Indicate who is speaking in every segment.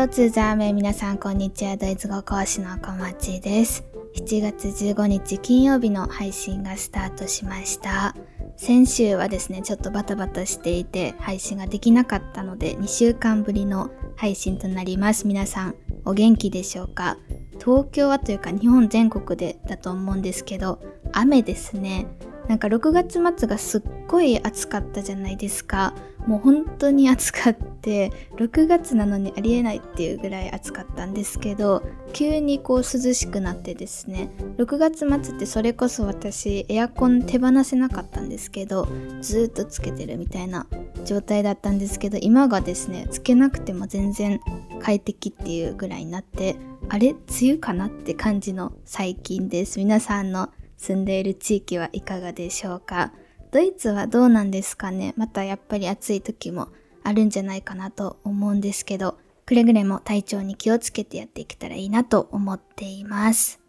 Speaker 1: Hello ツーザーメ皆さんこんにちは。ドイツ語講師の小町です。7月15日金曜日の配信がスタートしました。先週はですねちょっとバタバタしていて配信ができなかったので2週間ぶりの配信となります。皆さんお元気でしょうか？東京はというか日本全国でだと思うんですけど雨ですね。なんか6月末がすっごい暑かったじゃないですか。もう本当に暑かって6月なのにありえないっていうぐらい暑かったんですけど急にこう涼しくなってですね。6月末ってそれこそ私エアコン手放せなかったんですけどずっとつけてるみたいな状態だったんですけど今がですねつけなくても全然快適っていうぐらいになってあれ?梅雨かな?って感じの最近です。皆さんの住んでいる地域はいかがでしょうか？ドイツはどうなんですかね？またやっぱり暑い時もあるんじゃないかなと思うんですけどくれぐれも体調に気をつけてやっていけたらいいなと思っています。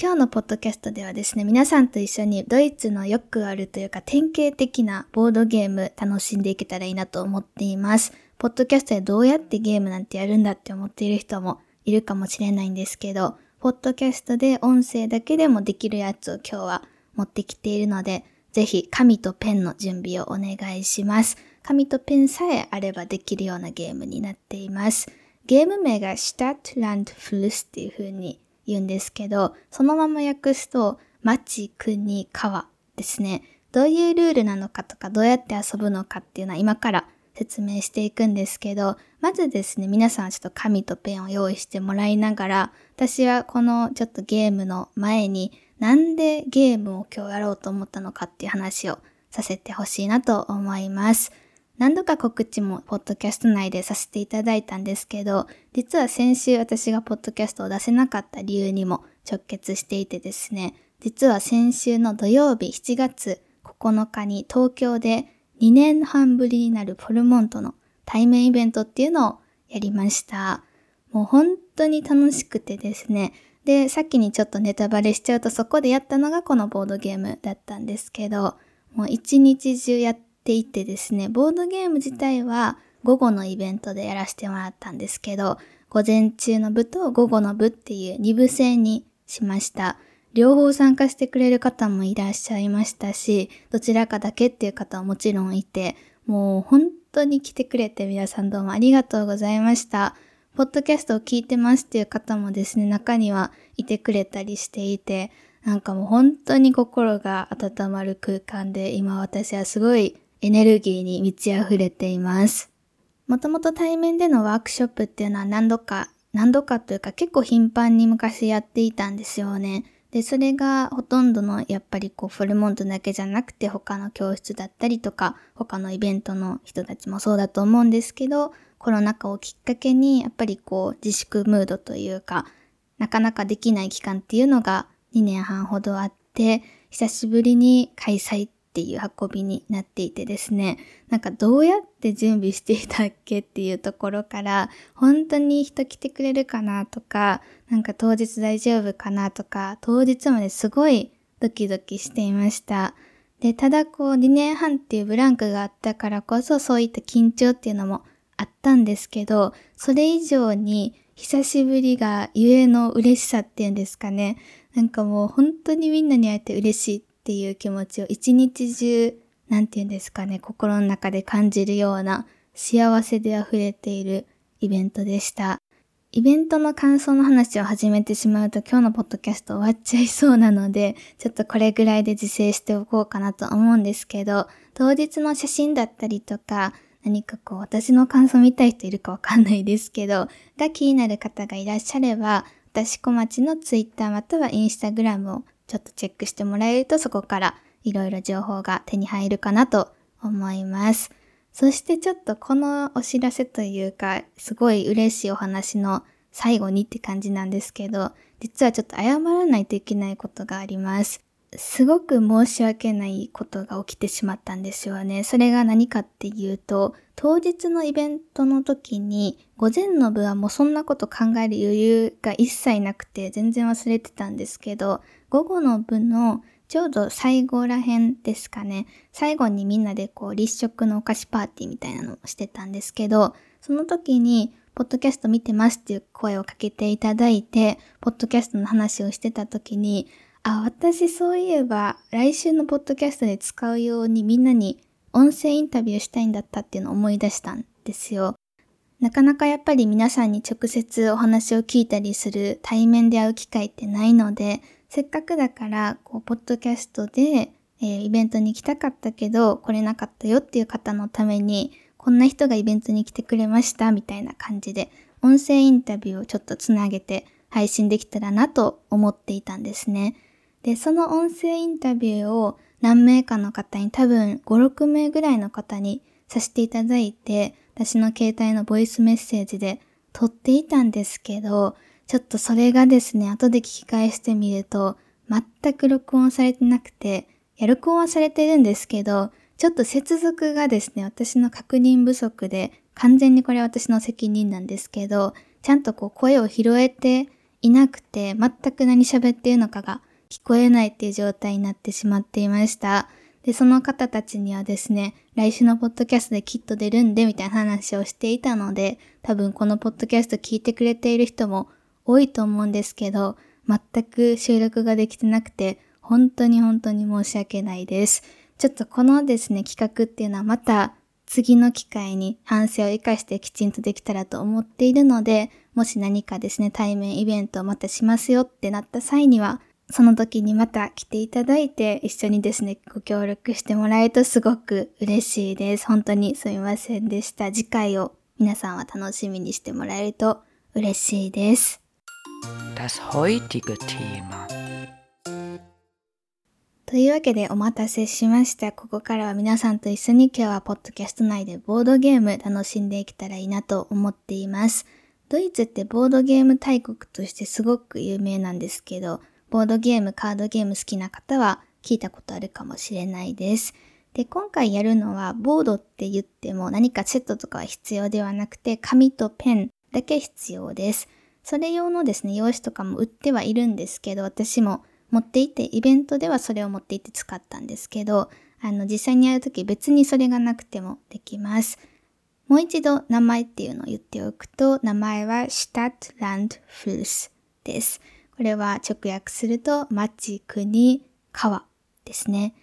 Speaker 1: 今日のポッドキャストではですね皆さんと一緒にドイツのよくあるというか典型的なボードゲーム楽しんでいけたらいいなと思っています。ポッドキャストでどうやってゲームなんてやるんだって思っている人もいるかもしれないんですけどポッドキャストで音声だけでもできるやつを今日は持ってきているので、ぜひ紙とペンの準備をお願いします。紙とペンさえあればできるようなゲームになっています。ゲーム名が Stadt, Land, Fluss っていう風に言うんですけど、そのまま訳すと町、国、川ですね。どういうルールなのかとか、どうやって遊ぶのかっていうのは今から説明していくんですけど、まずですね、皆さんちょっと紙とペンを用意してもらいながら、私はこのちょっとゲームの前に、なんでゲームを今日やろうと思ったのかっていう話をさせてほしいなと思います。何度か告知もポッドキャスト内でさせていただいたんですけど、実は先週私がポッドキャストを出せなかった理由にも直結していてですね、実は先週の土曜日7月9日に東京で2年半ぶりになるフォルモントの対面イベントっていうのをやりました。もう本当に楽しくてですね。で、さっきにちょっとネタバレしちゃうとそこでやったのがこのボードゲームだったんですけど、もう一日中やっていてですね、ボードゲーム自体は午後のイベントでやらせてもらったんですけど、午前中の部と午後の部っていう二部制にしました。両方参加してくれる方もいらっしゃいましたし、どちらかだけっていう方はもちろんいて、もう本当に来てくれて皆さんどうもありがとうございました。ポッドキャストを聞いてますっていう方もですね、中にはいてくれたりしていて、なんかもう本当に心が温まる空間で、今私はすごいエネルギーに満ち溢れています。もともと対面でのワークショップっていうのは何度か、何度かというか結構頻繁に昔やっていたんですよね。で、それがほとんどのやっぱりこうフォルモントだけじゃなくて他の教室だったりとか他のイベントの人たちもそうだと思うんですけど、コロナ禍をきっかけにやっぱりこう自粛ムードというかなかなかできない期間っていうのが2年半ほどあって久しぶりに開催っていう運びになっていてですね、なんかどうやって準備していたっけっていうところから、本当に人来てくれるかなとか、なんか当日大丈夫かなとか、当日まですごいドキドキしていました。で、ただこう2年半っていうブランクがあったからこそそういった緊張っていうのもあったんですけど、それ以上に久しぶりがゆえの嬉しさっていうんですかね。なんかもう本当にみんなに会えて嬉しいっていう気持ちを一日中、なんて言うんですかね、心の中で感じるような幸せで溢れているイベントでした。イベントの感想の話を始めてしまうと今日のポッドキャスト終わっちゃいそうなので、ちょっとこれぐらいで自制しておこうかなと思うんですけど、当日の写真だったりとか、何かこう私の感想を見たい人いるかわかんないですけど、が気になる方がいらっしゃれば、私小町のツイッターまたはインスタグラムをちょっとチェックしてもらえるとそこからいろいろ情報が手に入るかなと思います。そしてちょっとこのお知らせというか、すごい嬉しいお話の最後にって感じなんですけど、実はちょっと謝らないといけないことがあります。すごく申し訳ないことが起きてしまったんですよね。それが何かっていうと、当日のイベントの時に、午前の部はもうそんなこと考える余裕が一切なくて全然忘れてたんですけど、午後の部のちょうど最後ら辺ですかね。最後にみんなでこう立食のお菓子パーティーみたいなのをしてたんですけど、その時にポッドキャスト見てますっていう声をかけていただいて、ポッドキャストの話をしてた時に、あ、私そういえば来週のポッドキャストで使うようにみんなに音声インタビューしたいんだったっていうのを思い出したんですよ。なかなかやっぱり皆さんに直接お話を聞いたりする対面で会う機会ってないので、せっかくだから、こう、ポッドキャストで、えー、イベントに行きたかったけど、来れなかったよっていう方のために、こんな人がイベントに来てくれましたみたいな感じで、音声インタビューをちょっとつなげて配信できたらなと思っていたんですね。で、その音声インタビューを何名かの方に多分5、6名ぐらいの方にさせていただいて、私の携帯のボイスメッセージで撮っていたんですけど、ちょっとそれがですね、後で聞き返してみると、全く録音されてなくて、や録音はされてるんですけど、ちょっと接続がですね、私の確認不足で、完全にこれは私の責任なんですけど、ちゃんとこう声を拾えていなくて、全く何喋っているのかが聞こえないっていう状態になってしまっていました。で、その方たちにはですね、来週のポッドキャストできっと出るんで、みたいな話をしていたので、多分このポッドキャスト聞いてくれている人も多いと思うんですけど、全く収録ができてなくて、本当に本当に申し訳ないです。ちょっとこのですね、企画っていうのはまた次の機会に反省を活かしてきちんとできたらと思っているので、もし何かですね、対面イベントをまたしますよってなった際には、その時にまた来ていただいて一緒にですね、ご協力してもらえるとすごく嬉しいです。本当にすみませんでした。次回を皆さんは楽しみにしてもらえると嬉しいです。Das heutige Thema というわけでお待たせしました。ここからは皆さんと一緒に今日はポッドキャスト内でボードゲーム楽しんでいけたらいいなと思っています。ドイツってボードゲーム大国としてすごく有名なんですけど、ボードゲーム、カードゲーム好きな方は聞いたことあるかもしれないです。で、今回やるのはボードって言っても何かセットとかは必要ではなくて紙とペンだけ必要です。それ用のですね、用紙とかも売ってはいるんですけど、私も持っていて、イベントではそれを持っていて使ったんですけど、あの、実際にやるとき別にそれがなくてもできます。もう一度名前っていうのを言っておくと、名前は Stadt Land Fluss です。これは直訳すると町、国、川ですね。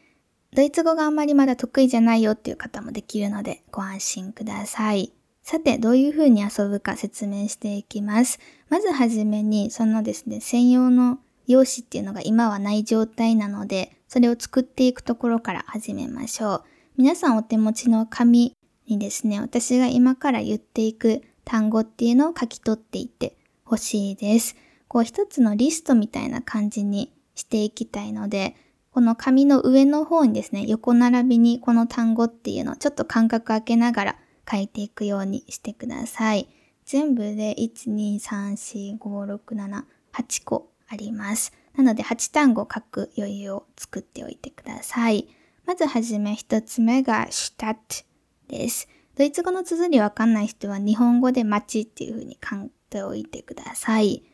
Speaker 1: ドイツ語があんまりまだ得意じゃないよっていう方もできるのでご安心ください。さて、どういう風に遊ぶか説明していきます。まずはじめに、そのですね、専用の用紙っていうのが今はない状態なので、それを作っていくところから始めましょう。皆さんお手持ちの紙にですね、私が今から言っていく単語っていうのを書き取っていってほしいです。こう一つのリストみたいな感じにしていきたいので、この紙の上の方にですね、横並びにこの単語っていうのをちょっと間隔空けながら書いていくようにしてください。全部で1、2、3、4、5、6、7、8個あります。なので8単語書く余裕を作っておいてください。まずはじめ一つ目が Stadt です。ドイツ語の綴りわかんない人は日本語で街っていう風に書いておいてください。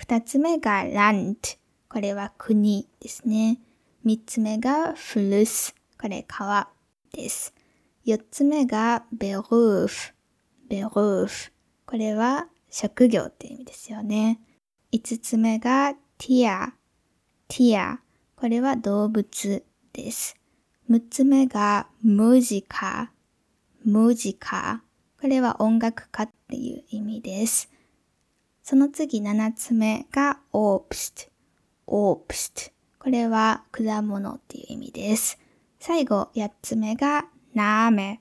Speaker 1: 二つ目が Land。これは国ですね。三つ目が flus。これ川です。四つ目が Beruf。Beruf。これは職業って意味ですよね。五つ目が Tier。Tier。これは動物です。六つ目が Musiker。Musiker。これは音楽家っていう意味です。その次7つ目が Obst。Obst。これは果物っていう意味です。最後8つ目が Name。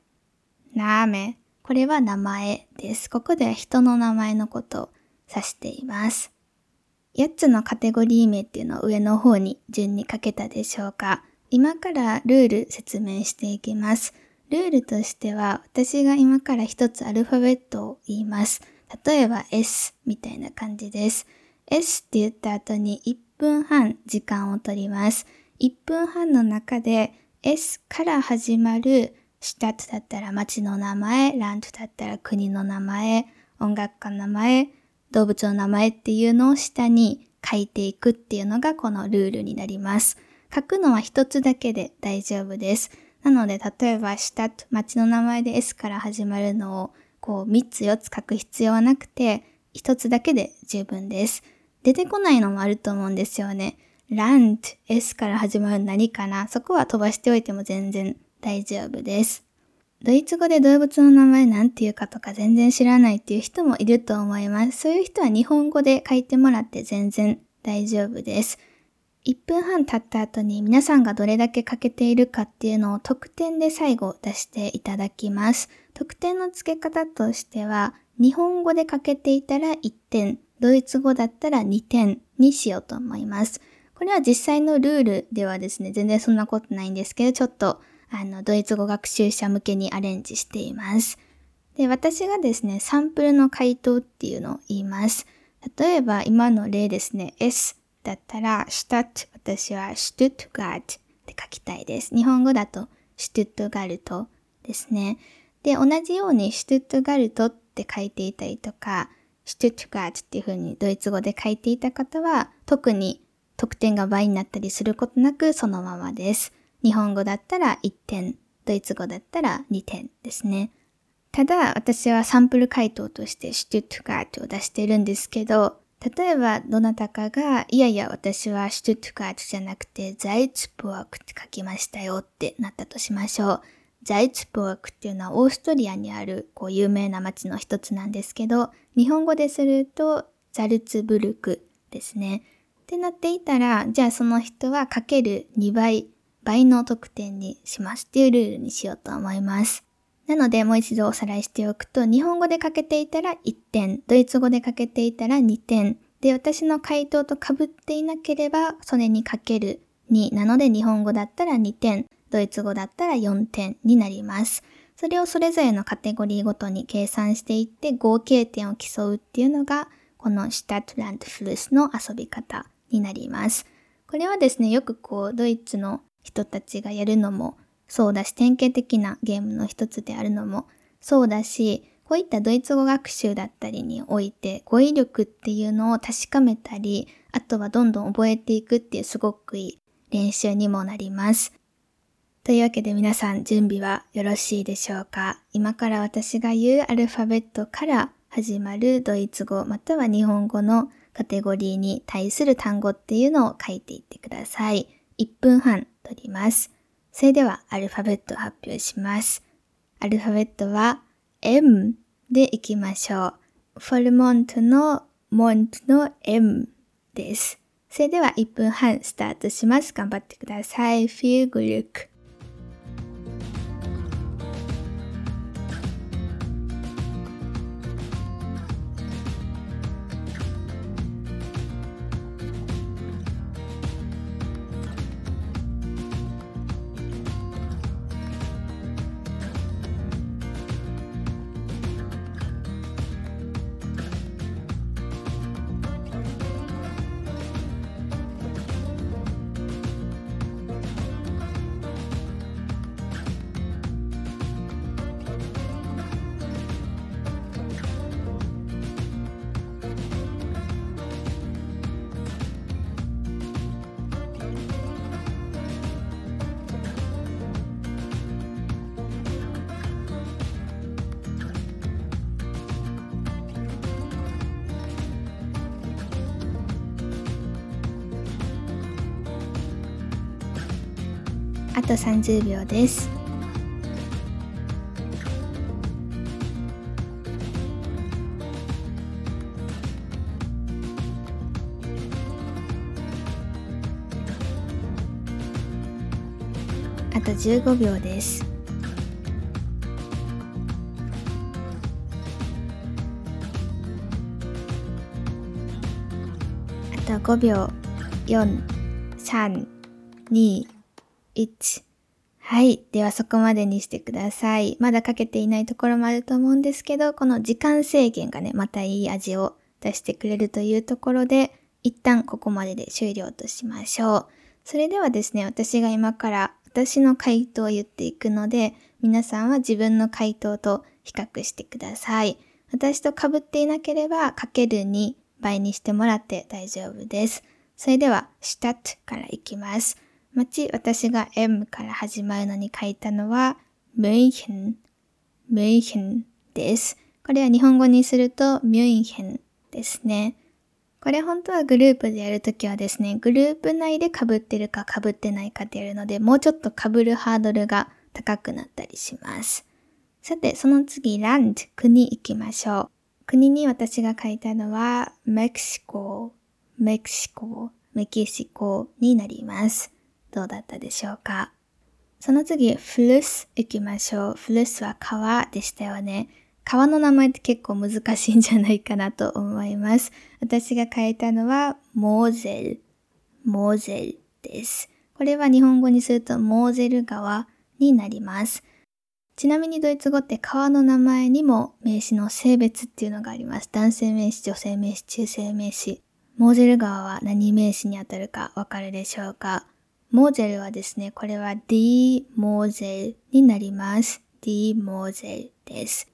Speaker 1: Name。これは名前です。ここでは人の名前のことを指しています。8つのカテゴリー名っていうのを上の方に順に書けたでしょうか今からルール説明していきます。ルールとしては私が今から一つアルファベットを言います。例えば S みたいな感じです。S って言った後に1分半時間を取ります。1分半の中で S から始まるシタトだったら街の名前、ラントだったら国の名前、音楽家の名前、動物の名前っていうのを下に書いていくっていうのがこのルールになります。書くのは一つだけで大丈夫です。なので、例えば、シタット、街の名前で S から始まるのをこう3つ4つ書く必要はなくて、1つだけで十分です。出てこないのもあると思うんですよね。ラント、S から始まる何かなそこは飛ばしておいても全然大丈夫です。ドイツ語で動物の名前なんていうかとか全然知らないっていう人もいると思います。そういう人は日本語で書いてもらって全然大丈夫です。1分半経った後に皆さんがどれだけ書けているかっていうのを得点で最後出していただきます。得点の付け方としては、日本語で書けていたら1点、ドイツ語だったら2点にしようと思います。これは実際のルールではですね、全然そんなことないんですけど、ちょっとあの、ドイツ語学習者向けにアレンジしています。で、私がですね、サンプルの回答っていうのを言います。例えば、今の例ですね、S だったら、シュタット、私はシュトゥットガートって書きたいです。日本語だと、シュトゥットガルトですね。で、同じようにシュトゥットガルトって書いていたりとか、シュトゥットガートっていう風にドイツ語で書いていた方は、特に得点が倍になったりすることなくそのままです。日本語だったら1点、ドイツ語だったら2点ですね。ただ、私はサンプル回答としてシュトゥットガートを出してるんですけど、例えば、どなたかが、いやいや、私はシュトゥットガートじゃなくて、ザイツプワークって書きましたよってなったとしましょう。ザイツプワークっていうのはオーストリアにあるこう有名な街の一つなんですけど、日本語でするとザルツブルクですね。ってなっていたら、じゃあその人はかける2倍倍の得点にしますっていうルールにしようと思います。なのでもう一度おさらいしておくと、日本語で書けていたら1点、ドイツ語で書けていたら2点、で、私の回答と被っていなければ、それにかける2なので日本語だったら2点、ドイツ語だったら4点になります。それをそれぞれのカテゴリーごとに計算していって合計点を競うっていうのが、このシタトランドフルスの遊び方になります。これはですね、よくこう、ドイツの人たちがやるのもそうだし、典型的なゲームの一つであるのもそうだし、こういったドイツ語学習だったりにおいて語彙力っていうのを確かめたり、あとはどんどん覚えていくっていうすごくいい練習にもなります。というわけで皆さん準備はよろしいでしょうか今から私が言うアルファベットから始まるドイツ語または日本語のカテゴリーに対する単語っていうのを書いていってください。1分半取ります。それではアルファベットを発表します。アルファベットは M でいきましょう。フォルモントのモントの M です。それでは1分半スタートします。頑張ってください。Viel Glück! あと30秒です。あと15秒です。あと5秒。4 3 2 1。はい。ではそこまでにしてください。まだかけていないところもあると思うんですけど、この時間制限がね、またいい味を出してくれるというところで、一旦ここまでで終了としましょう。それではですね、私が今から私の回答を言っていくので、皆さんは自分の回答と比較してください。私と被っていなければ、かける2倍にしてもらって大丈夫です。それでは、シュタットからいきます。町、私が M から始まるのに書いたのは、ムイヒン、ムイヒンです。これは日本語にするとミュンヘンですね。これ本当はグループでやるときはですね、グループ内で被ってるか被ってないかってやるので、もうちょっと被るハードルが高くなったりします。さて、その次、ランド、国行きましょう。国に私が書いたのは、メキシコ、メキシコ、メキシコになります。どうだったでしょうか？その次、フルス行きましょう。フルスは川でしたよね。川の名前って結構難しいんじゃないかなと思います。私が書いたのは、モーゼル、モーゼルです。これは日本語にすると、モーゼル川になります。ちなみにドイツ語って川の名前にも名詞の性別っていうのがあります。男性名詞、女性名詞、中性名詞。モーゼル川は何名詞にあたるかわかるでしょうか？モーゼルはですね、これは D モーゼルになります。D モーゼルです。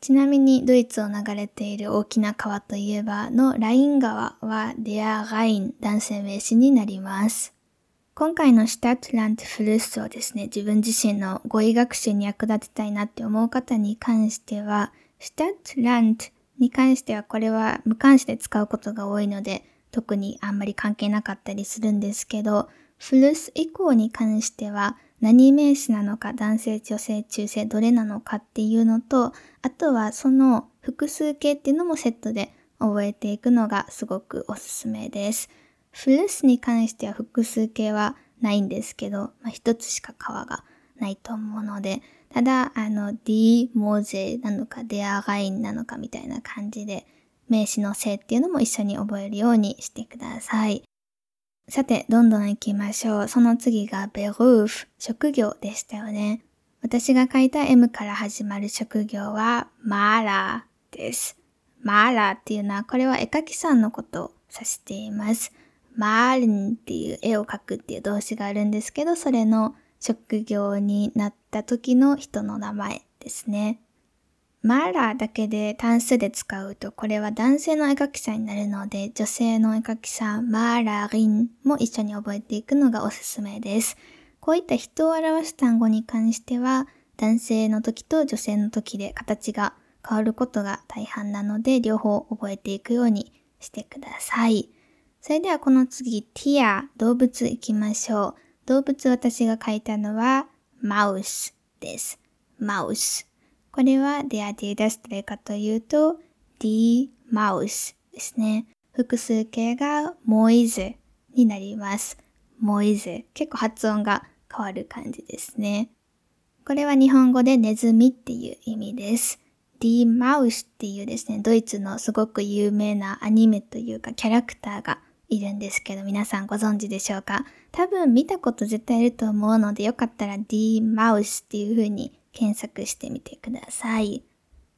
Speaker 1: ちなみにドイツを流れている大きな川といえばのライン川はデアガイン男性名詞になります。今回のシュタットラントフルースをですね、自分自身の語彙学習に役立てたいなって思う方に関しては、シュタットラントに関してはこれは無関詞で使うことが多いので、特にあんまり関係なかったりするんですけど、フルス以降に関しては何名詞なのか男性、女性、中性どれなのかっていうのと、あとはその複数形っていうのもセットで覚えていくのがすごくおすすめです。フルスに関しては複数形はないんですけど、まあ、一つしか川がないと思うので、ただ、あの、D モーゼなのか、デアガインなのかみたいな感じで、名詞の性っていうのも一緒に覚えるようにしてください。さて、どんどん行きましょう。その次がベルーフ、職業でしたよね。私が書いた M から始まる職業はマーラーです。マーラーっていうのは、これは絵描きさんのことを指しています。マールンっていう絵を描くっていう動詞があるんですけど、それの職業になった時の人の名前ですね。マーラーだけで単数で使うと、これは男性の絵描きさんになるので、女性の絵描きさん、マーラーリンも一緒に覚えていくのがおすすめです。こういった人を表す単語に関しては、男性の時と女性の時で形が変わることが大半なので、両方覚えていくようにしてください。それではこの次、ティア、動物行きましょう。動物私が書いたのは、マウスです。マウス。これは der D です。どれかというと D マウスですね。複数形がモイズになります。モイズ。結構発音が変わる感じですね。これは日本語でネズミっていう意味です。D マウスっていうですね、ドイツのすごく有名なアニメというかキャラクターがいるんですけど、皆さんご存知でしょうか？多分見たこと絶対いると思うので、よかったら D マウスっていう風に検索してみてください。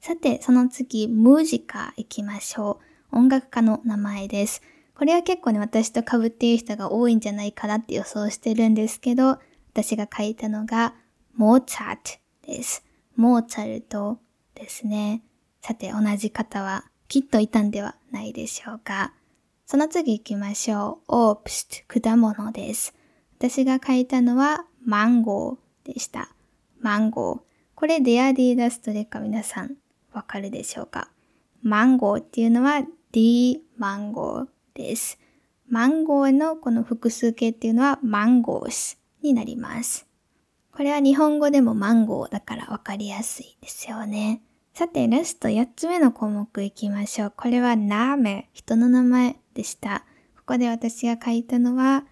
Speaker 1: さて、その次、ムージカ行きましょう。音楽家の名前です。これは結構ね、私と被っている人が多いんじゃないかなって予想してるんですけど、私が書いたのが、モーツァルトです。モーツァルトですね。さて、同じ方はきっといたんではないでしょうか。その次行きましょう。オープスト、果物です。私が書いたのは、マンゴーでした。マンゴー。これデアディダストでか皆さんわかるでしょうか？マンゴーっていうのは D マンゴーです。マンゴーのこの複数形っていうのはマンゴースになります。これは日本語でもマンゴーだからわかりやすいですよね。さて、ラスト8つ目の項目いきましょう。これはナーメ、人の名前でした。ここで私が書いたのは、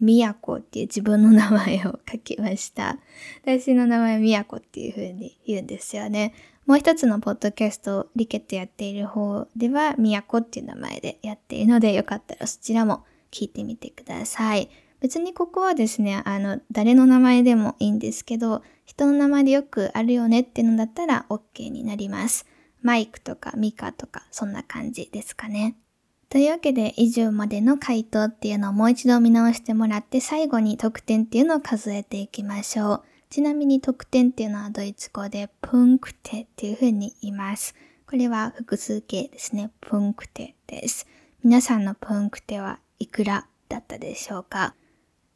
Speaker 1: みやこっていう自分の名前を書きました。私の名前みやこっていう風に言うんですよね。もう一つのポッドキャストリケットやっている方ではみやこっていう名前でやっているのでよかったらそちらも聞いてみてください。別にここはですね、あの、誰の名前でもいいんですけど、人の名前でよくあるよねっていうのだったら OK になります。マイクとかミカとかそんな感じですかね。というわけで以上までの回答っていうのをもう一度見直してもらって最後に得点っていうのを数えていきましょう。ちなみに得点っていうのはドイツ語でプンクテっていう風に言います。これは複数形ですね。プンクテです。皆さんのプンクテはいくらだったでしょうか？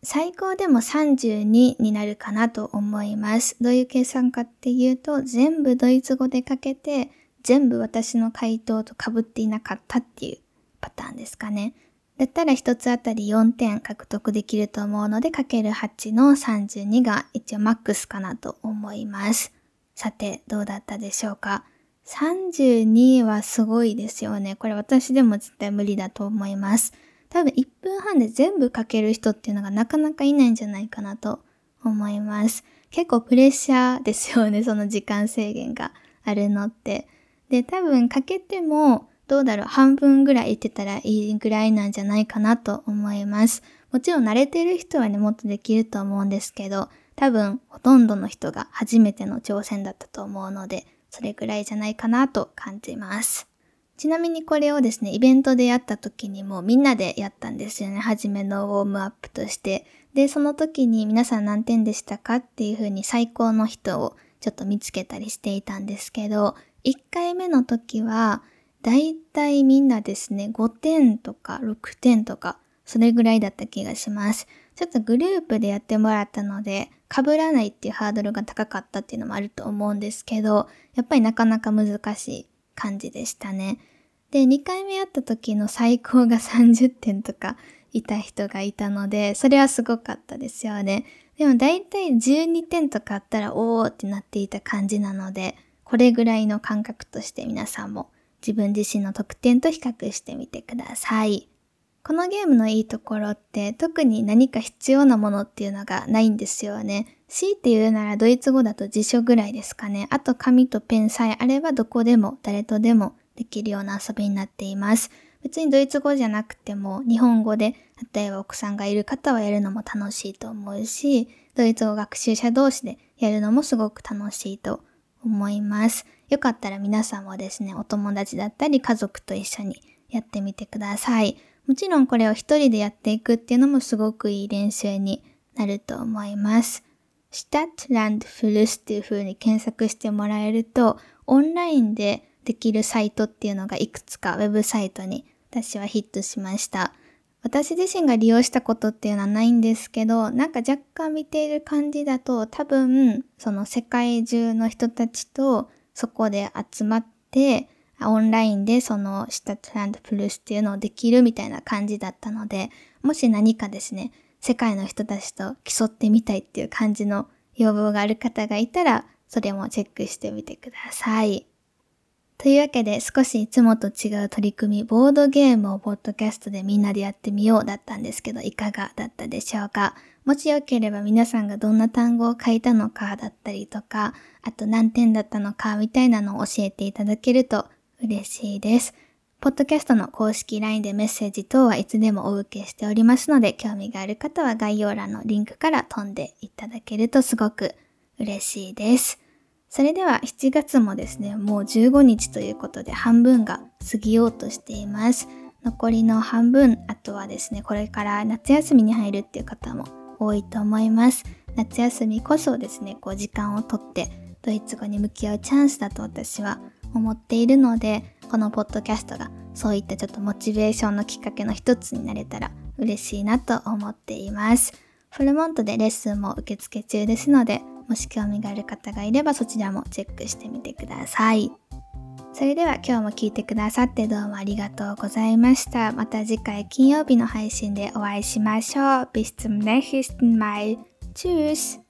Speaker 1: 最高でも32になるかなと思います。どういう計算かっていうと全部ドイツ語でかけて全部私の回答と被っていなかったっていうパターンですかね。だったら1つあたり4点獲得できると思うので、かける8の32が一応マックスかなと思います。さて、どうだったでしょうか ?32 はすごいですよね。これ私でも絶対無理だと思います。多分1分半で全部かける人っていうのがなかなかいないんじゃないかなと思います。結構プレッシャーですよね、その時間制限があるのって。で、多分かけてもどうだろう、半分ぐらい言ってたらいいぐらいなんじゃないかなと思います。もちろん慣れてる人はね、もっとできると思うんですけど、多分ほとんどの人が初めての挑戦だったと思うので、それぐらいじゃないかなと感じます。ちなみにこれをですね、イベントでやった時にもみんなでやったんですよね。初めのウォームアップとして。で、その時に皆さん何点でしたかっていう風に最高の人をちょっと見つけたりしていたんですけど、1回目の時はだいたいみんなですね、5点とか6点とか、それぐらいだった気がします。ちょっとグループでやってもらったので、被らないっていうハードルが高かったっていうのもあると思うんですけど、やっぱりなかなか難しい感じでしたね。で、2回目やった時の最高が30点とかいた人がいたので、それはすごかったですよね。でも大体12点とかあったらおーってなっていた感じなので、これぐらいの感覚として皆さんも自分自身の得点と比較してみてください。このゲームのいいところって特に何か必要なものっていうのがないんですよね。強いて言うならドイツ語だと辞書ぐらいですかね。あと紙とペンさえあればどこでも誰とでもできるような遊びになっています。別にドイツ語じゃなくても日本語で例えば奥さんがいる方はやるのも楽しいと思うし、ドイツ語学習者同士でやるのもすごく楽しいと思います。よかったら皆さんもですね、お友達だったり家族と一緒にやってみてください。もちろんこれを一人でやっていくっていうのもすごくいい練習になると思います。スタットランドフルスっていう風に検索してもらえると、オンラインでできるサイトっていうのがいくつかウェブサイトに私はヒットしました。私自身が利用したことっていうのはないんですけど、なんか若干見ている感じだと多分、その世界中の人たちとそこで集まって、オンラインでそのシタトランドプルースっていうのをできるみたいな感じだったので、もし何かですね、世界の人たちと競ってみたいっていう感じの要望がある方がいたら、それもチェックしてみてください。というわけで少しいつもと違う取り組み、ボードゲームをポッドキャストでみんなでやってみようだったんですけど、いかがだったでしょうか？もしよければ皆さんがどんな単語を書いたのかだったりとか、あと何点だったのかみたいなのを教えていただけると嬉しいです。ポッドキャストの公式 LINE でメッセージ等はいつでもお受けしておりますので、興味がある方は概要欄のリンクから飛んでいただけるとすごく嬉しいです。それでは7月もですね、もう15日ということで半分が過ぎようとしています。残りの半分、あとはですね、これから夏休みに入るっていう方も多いと思います。夏休みこそですね、こう時間をとってドイツ語に向き合うチャンスだと私は思っているので、このポッドキャストがそういったちょっとモチベーションのきっかけの一つになれたら嬉しいなと思っています。フルモントでレッスンも受付中ですので、もし興味がある方がいればそちらもチェックしてみてください。それでは今日も聞いてくださってどうもありがとうございました。また次回金曜日の配信でお会いしましょう。Bis zum nächsten Mal. Tschüss.